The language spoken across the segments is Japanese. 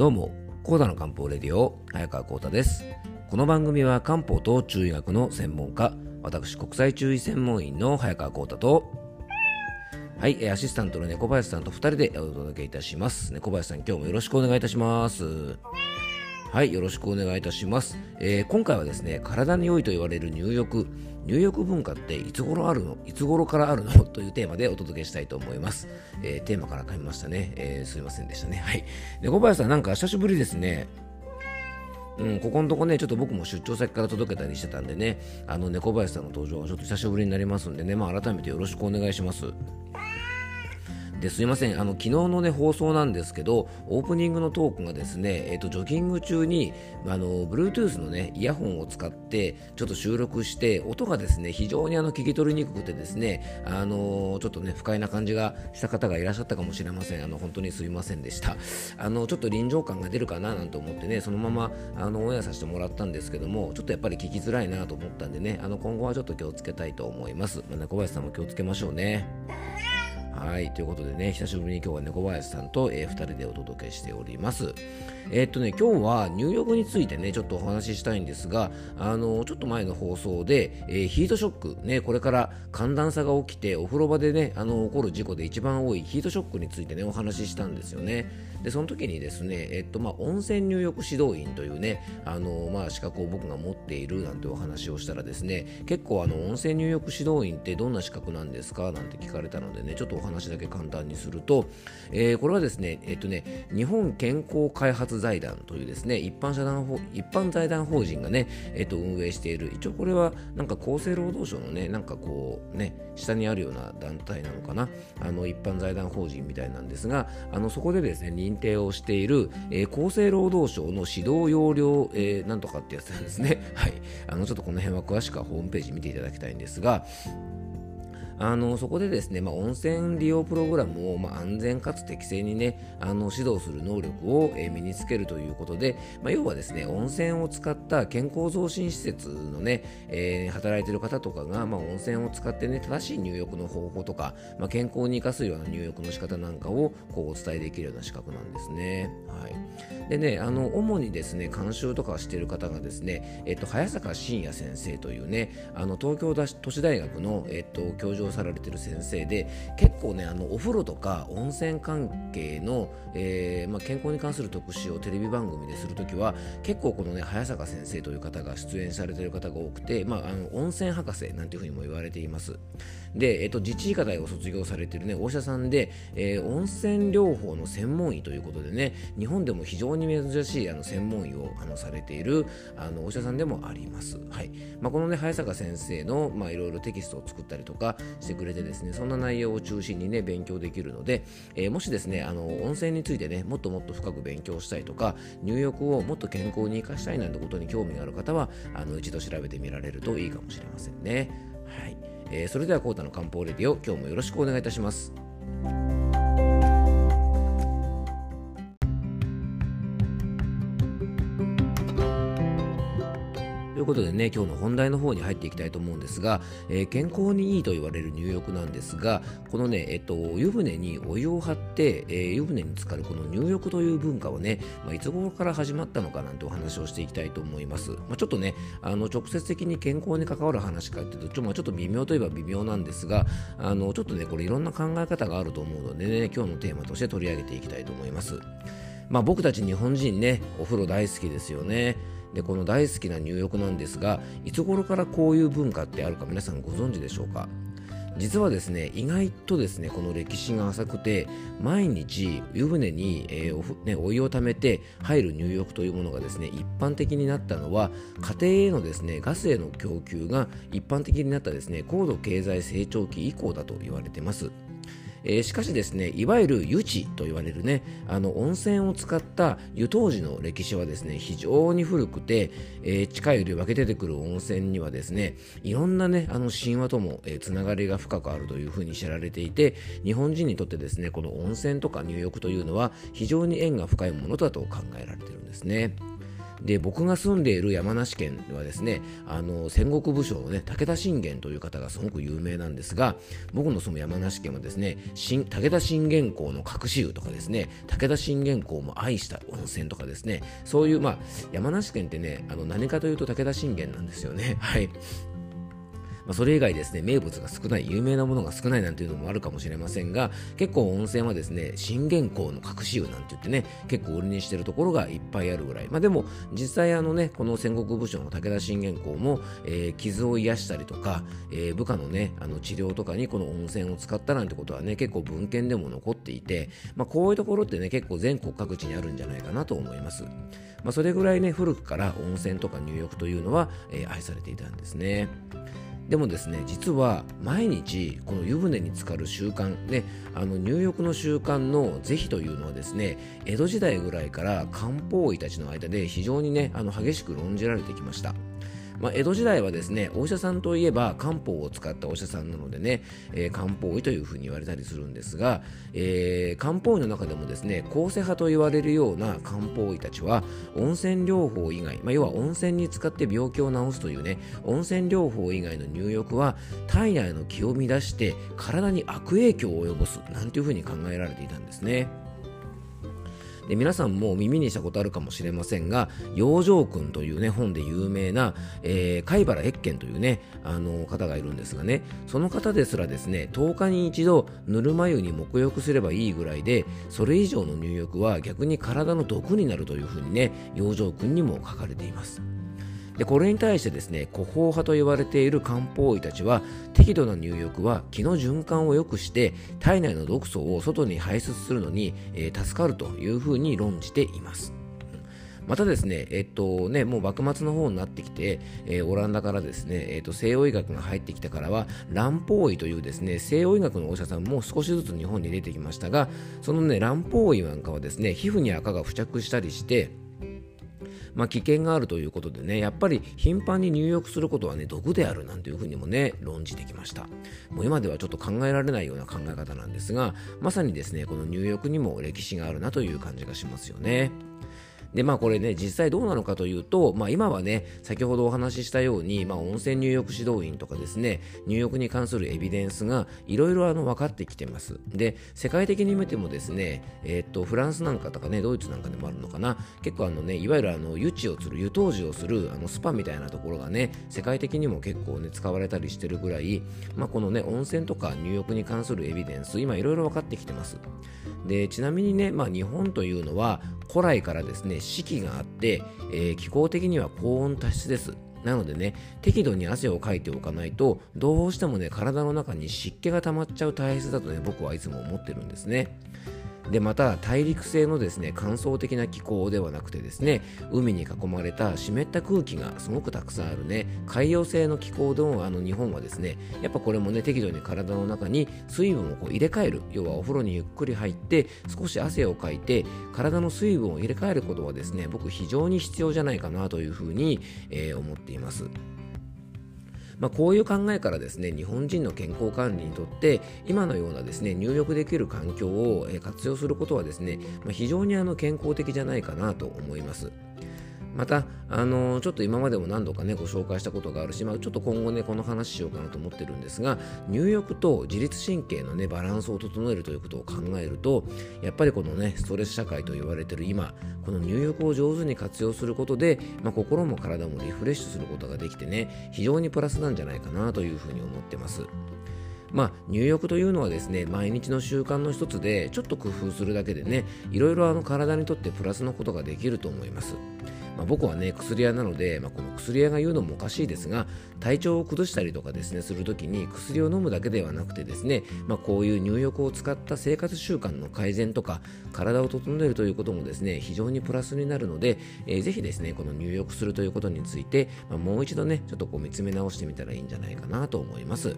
どうも、コーダの漢方レディオ、早川コータです。この番組は漢方と中医学の専門家、私、国際中医専門員の早川コータと、はい、アシスタントの猫林さんと2人でお届けいたします。猫林さん、今日もよろしくお願いいたします。はい、よろしくお願いいたします。えー、今回はですね、体に良いと言われる入浴、入浴文化っていつ頃あるの？いつ頃からあるの？というテーマでお届けしたいと思います。えー、テーマから噛みましたね、えー、すいませんでしたね。はい。で、小林さん、なんか久しぶりですね。うん、ここのとこね、ちょっと僕も出張先から届けたりしてたんでね、あの猫林さんの登場はちょっと久しぶりになりますんでね、まあ、改めてよろしくお願いします。ですいません。あの昨日の、ね、放送なんですけどオープニングのトークがですね、えーと、ジョギング中にあの Bluetooth の、ね、イヤホンを使ってちょっと収録して音がですね非常にあの聞き取りにくくてですねあのちょっとね不快な感じがした方がいらっしゃったかもしれません。あの本当にすいませんでした。あのちょっと臨場感が出るかななんて思ってねそのままあのオンエアさせてもらったんですけどもちょっとやっぱり聞きづらいなと思ったんでねあの今後はちょっと気をつけたいと思います、まあ、小林さんも気をつけましょうね。はい、ということでね、久しぶりに今日は猫林さんと、えー、2人でお届けしております。えー、っとね、今日は入浴についてね、ちょっとお話ししたいんですが、あのちょっと前の放送で、えー、ヒートショック、ね、これから寒暖差が起きて、お風呂場でね、あの起こる事故で一番多いヒートショックについてね、お話ししたんですよね。でその時にですね、えっとまあ、温泉入浴指導員というねあの、まあ、資格を僕が持っているなんてお話をしたらですね結構あの温泉入浴指導員ってどんな資格なんですかなんて聞かれたのでねちょっとお話話だけ簡単にすると、えー、これはですね,、えっとね日本健康開発財団というですね一般社団法一般財団法人がね、えっと、運営している一応これはなんか厚生労働省のねなんかこうね下にあるような団体なのかなあの一般財団法人みたいなんですがあのそこでですね認定をしている、えー、厚生労働省の指導要領、えー、なんとかってやつなんですね。はい。あの、ちょっとこの辺は詳しくはホームページ見ていただきたいんですが、あのそこでですね、まあ、温泉利用プログラムを、まあ、安全かつ適正にねあの指導する能力を、え、身につけるということで、まあ、要はですね温泉を使った健康増進施設のね、えー、働いている方とかが、まあ、温泉を使ってね正しい入浴の方法とか、まあ、健康に生かすような入浴の仕方なんかをこうお伝えできるような資格なんですね。はい、でねあの主にですね監修とかしている方がですね、えっと、早坂真也先生というねあの東京都市大学の、えっと、教授されてる先生で結構ねあのお風呂とか温泉関係の、えーまあ、健康に関する特集をテレビ番組でするときは結構このね早坂先生という方が出演されてる方が多くて、まあ、あの温泉博士なんていうふうにも言われています。で、えっと、自治医科大を卒業されてるねお医者さんで、えー、温泉療法の専門医ということでね日本でも非常に珍しいあの専門医をあのされているあのお医者さんでもあります、はい。まあ、このね早坂先生のいろいろテキストを作ったりとかしてくれてですねそんな内容を中心にね勉強できるので、えー、もしですねあの温泉についてねもっともっと深く勉強したいとか入浴をもっと健康に生かしたいなんてことに興味がある方はあの一度調べてみられるといいかもしれませんね。はい、えー、それではコータの漢方レディオ今日もよろしくお願いいたしますいうことでね、今日の本題の方に入っていきたいと思うんですが、えー、健康にいいと言われる入浴なんですが、このね、えっと、湯船にお湯を張って、えー、湯船に浸かるこの入浴という文化はね、まあ、いつ頃から始まったのかなんてお話をしていきたいと思います。まあ、ちょっとね、あの直接的に健康に関わる話かっていうと、ちょ,、まあ、ちょっと微妙といえば微妙なんですが、あのちょっとね、これいろんな考え方があると思うのでね、今日のテーマとして取り上げていきたいと思います。まあ、僕たち日本人ね、お風呂大好きですよね。でこの大好きな入浴なんですがいつ頃からこういう文化ってあるか皆さんご存知でしょうか？実はですね意外とですねこの歴史が浅くて毎日湯船に、えー、おね、お湯をためて入る入浴というものがですね一般的になったのは家庭へのですねガスへの供給が一般的になったですね高度経済成長期以降だと言われています。えー、しかしですねいわゆる湯地と言われるねあの温泉を使った湯当時の歴史はですね非常に古くて、えー、地下より分け出てくる温泉にはですねいろんなねあの神話とも、えー、つながりが深くあるというふうに知られていて日本人にとってですねこの温泉とか入浴というのは非常に縁が深いものだと考えられているんですね。で僕が住んでいる山梨県はですねあの戦国武将のね武田信玄という方がすごく有名なんですが僕の住む山梨県はですね新武田信玄公の隠し湯とかですね武田信玄公も愛した温泉とかですねそういうまあ山梨県ってねあの何かというと武田信玄なんですよね。はい。まあ、それ以外ですね、名物が少ない、有名なものが少ないなんていうのもあるかもしれませんが、結構温泉はですね、信玄公の隠し湯なんて言ってね、結構売りにしてるところがいっぱいあるぐらい。まあでも、実際あのね、この戦国武将の武田信玄公も、えー、傷を癒したりとか、えー、部下のね、あの治療とかにこの温泉を使ったなんてことはね、結構文献でも残っていて、まあこういうところってね、結構全国各地にあるんじゃないかなと思います。まあそれぐらいね、古くから温泉とか入浴というのは、えー、愛されていたんですね。でもですね実は毎日この湯船に浸かる習慣ねあの入浴の習慣の是非というのはですね江戸時代ぐらいから漢方医たちの間で非常にねあの激しく論じられてきました。まあ、江戸時代はですねお医者さんといえば漢方を使ったお医者さんなのでね、えー、漢方医というふうに言われたりするんですが、えー、漢方医の中でもですね構成派と言われるような漢方医たちは温泉療法以外、まあ、要は温泉に使って病気を治すというね温泉療法以外の入浴は体内の気を乱して体に悪影響を及ぼすなんていうふうに考えられていたんですね。で皆さんも耳にしたことあるかもしれませんが「養生君」というね本で有名な、えー、貝原越賢というねあの方がいるんですがねその方ですらですね10日に一度ぬるま湯に沐浴すればいいぐらいでそれ以上の入浴は逆に体の毒になるというふうにね養生君にも書かれています。でこれに対してですね古法派と言われている漢方医たちは適度な入浴は気の循環を良くして体内の毒素を外に排出するのに、えー、助かるというふうに論じています。またですね、えっとね、もう幕末の方になってきて、えー、オランダからですね、えっと、西洋医学が入ってきたからは、乱方医というですね、西洋医学のお医者さんも少しずつ日本に出てきましたが、そのね、乱方医なんかはですね、皮膚に赤が付着したりして、まあ、危険があるということでね、やっぱり頻繁に入浴することはね、毒であるなんていうふうにもね、論じてきました。もう今ではちょっと考えられないような考え方なんですが、まさにですね、この入浴にも歴史があるなという感じがしますよね。で、まあこれね、実際どうなのかというと、まあ今はね、先ほどお話ししたように、まあ温泉入浴指導員とかですね、入浴に関するエビデンスがいろいろあの分かってきてます。で、世界的に見てもですね、えー、っと、フランスなんかとかね、ドイツなんかでもあるのかな、結構あのね、いわゆるあの、湯地をする、湯湯治をする、あの、スパみたいなところがね、世界的にも結構ね、使われたりしてるぐらい、まあこのね、温泉とか入浴に関するエビデンス、今いろいろ分かってきてます。で、ちなみにね、まあ日本というのは、古来からですね四季があって、えー、気候的には高温多湿です。なのでね適度に汗をかいておかないとどうしてもね体の中に湿気が溜まっちゃう体質だとね僕はいつも思ってるんですね。でまた大陸性のですね乾燥的な気候ではなくてですね海に囲まれた湿った空気がすごくたくさんあるね海洋性の気候のあの日本はですねやっぱこれもね適度に体の中に水分をこう入れ替える要はお風呂にゆっくり入って少し汗をかいて体の水分を入れ替えることはですね僕非常に必要じゃないかなというふうに、えー、思っています。まあ、こういう考えからですね日本人の健康管理にとって今のようなですね入浴できる環境を活用することはですね、まあ、非常にあの健康的じゃないかなと思います。また、あのちょっと今までも何度かね、ご紹介したことがあるし、まあ、ちょっと今後ね、この話しようかなと思ってるんですが、入浴と自律神経のね、バランスを整えるということを考えると、やっぱりこのね、ストレス社会と言われてる今、この入浴を上手に活用することで、まあ、心も体もリフレッシュすることができてね、非常にプラスなんじゃないかなというふうに思ってます。まあ、入浴というのはですね毎日の習慣の一つでちょっと工夫するだけでねいろいろあの体にとってプラスのことができると思います。まあ、僕はね薬屋なので、まあ、この薬屋が言うのもおかしいですが体調を崩したりとかですねするときに薬を飲むだけではなくてですね、まあ、こういう入浴を使った生活習慣の改善とか体を整えるということもですね非常にプラスになるので、えー、ぜひですねこの入浴するということについて、まあ、もう一度ねちょっとこう見つめ直してみたらいいんじゃないかなと思います。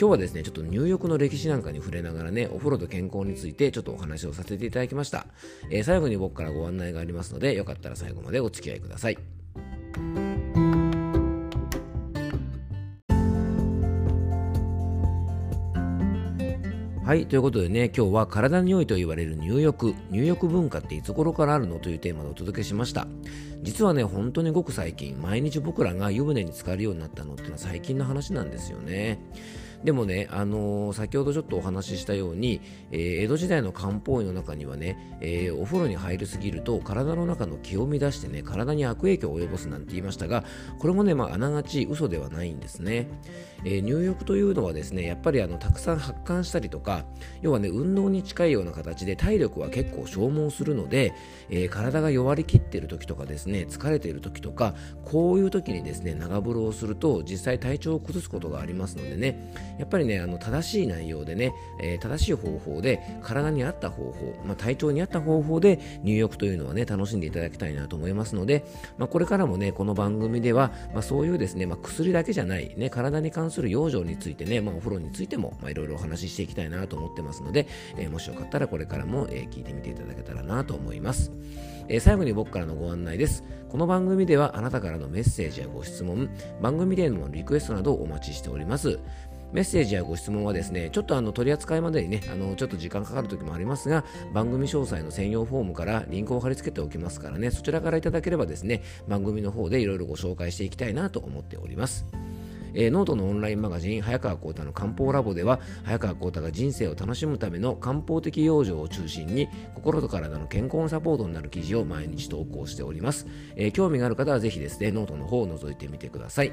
今日はですね、ちょっと入浴の歴史なんかに触れながらね、お風呂と健康についてちょっとお話をさせていただきました。えー、最後に僕からご案内がありますので、よかったら最後までお付付き合いください。はいということでね今日は体に良いと言われる入浴。入浴文化っていつ頃からあるのというテーマでお届けしました。実はね本当にごく最近毎日僕らが湯船に浸かるようになったのっていうのは最近の話なんですよね。でもね、あのー、先ほどちょっとお話ししたように、えー、江戸時代の漢方医の中にはね、えー、お風呂に入りすぎると体の中の気を乱してね、体に悪影響を及ぼすなんて言いましたが、これもね、まあ、あながち嘘ではないんですね。え入浴というのはですね、やっぱりあのたくさん発汗したりとか、要はね、運動に近いような形で体力は結構消耗するので、え体が弱りきっている時とかですね、疲れている時とか、こういう時にですね、長風呂をすると実際体調を崩すことがありますのでね、やっぱりね、あの正しい内容でね、えー、正しい方法で体に合った方法、まあ、体調に合った方法で入浴というのはね、楽しんでいただきたいなと思いますので、まあ、これからもね、この番組では、まあ、そういうですね、まあ、薬だけじゃない、ね、体に関する養生についてね、まあ、お風呂についてもいろいろお話ししていきたいなと思ってますので、えー、もしよかったらこれからも、えー、聞いてみていただけたらなと思います。えー、最後に僕からのご案内です。この番組ではあなたからのメッセージやご質問、番組でのリクエストなどをお待ちしております。メッセージやご質問はですね、ちょっとあの取り扱いまでにね、あのちょっと時間かかる時もありますが、番組詳細の専用フォームからリンクを貼り付けておきますからね、そちらからいただければですね、番組の方でいろいろご紹介していきたいなと思っております。えー、ノートのオンラインマガジン早川幸太の漢方ラボでは早川幸太が人生を楽しむための漢方的養生を中心に心と体の健康のサポートになる記事を毎日投稿しております、えー、興味がある方はぜひですねノートの方を覗いてみてください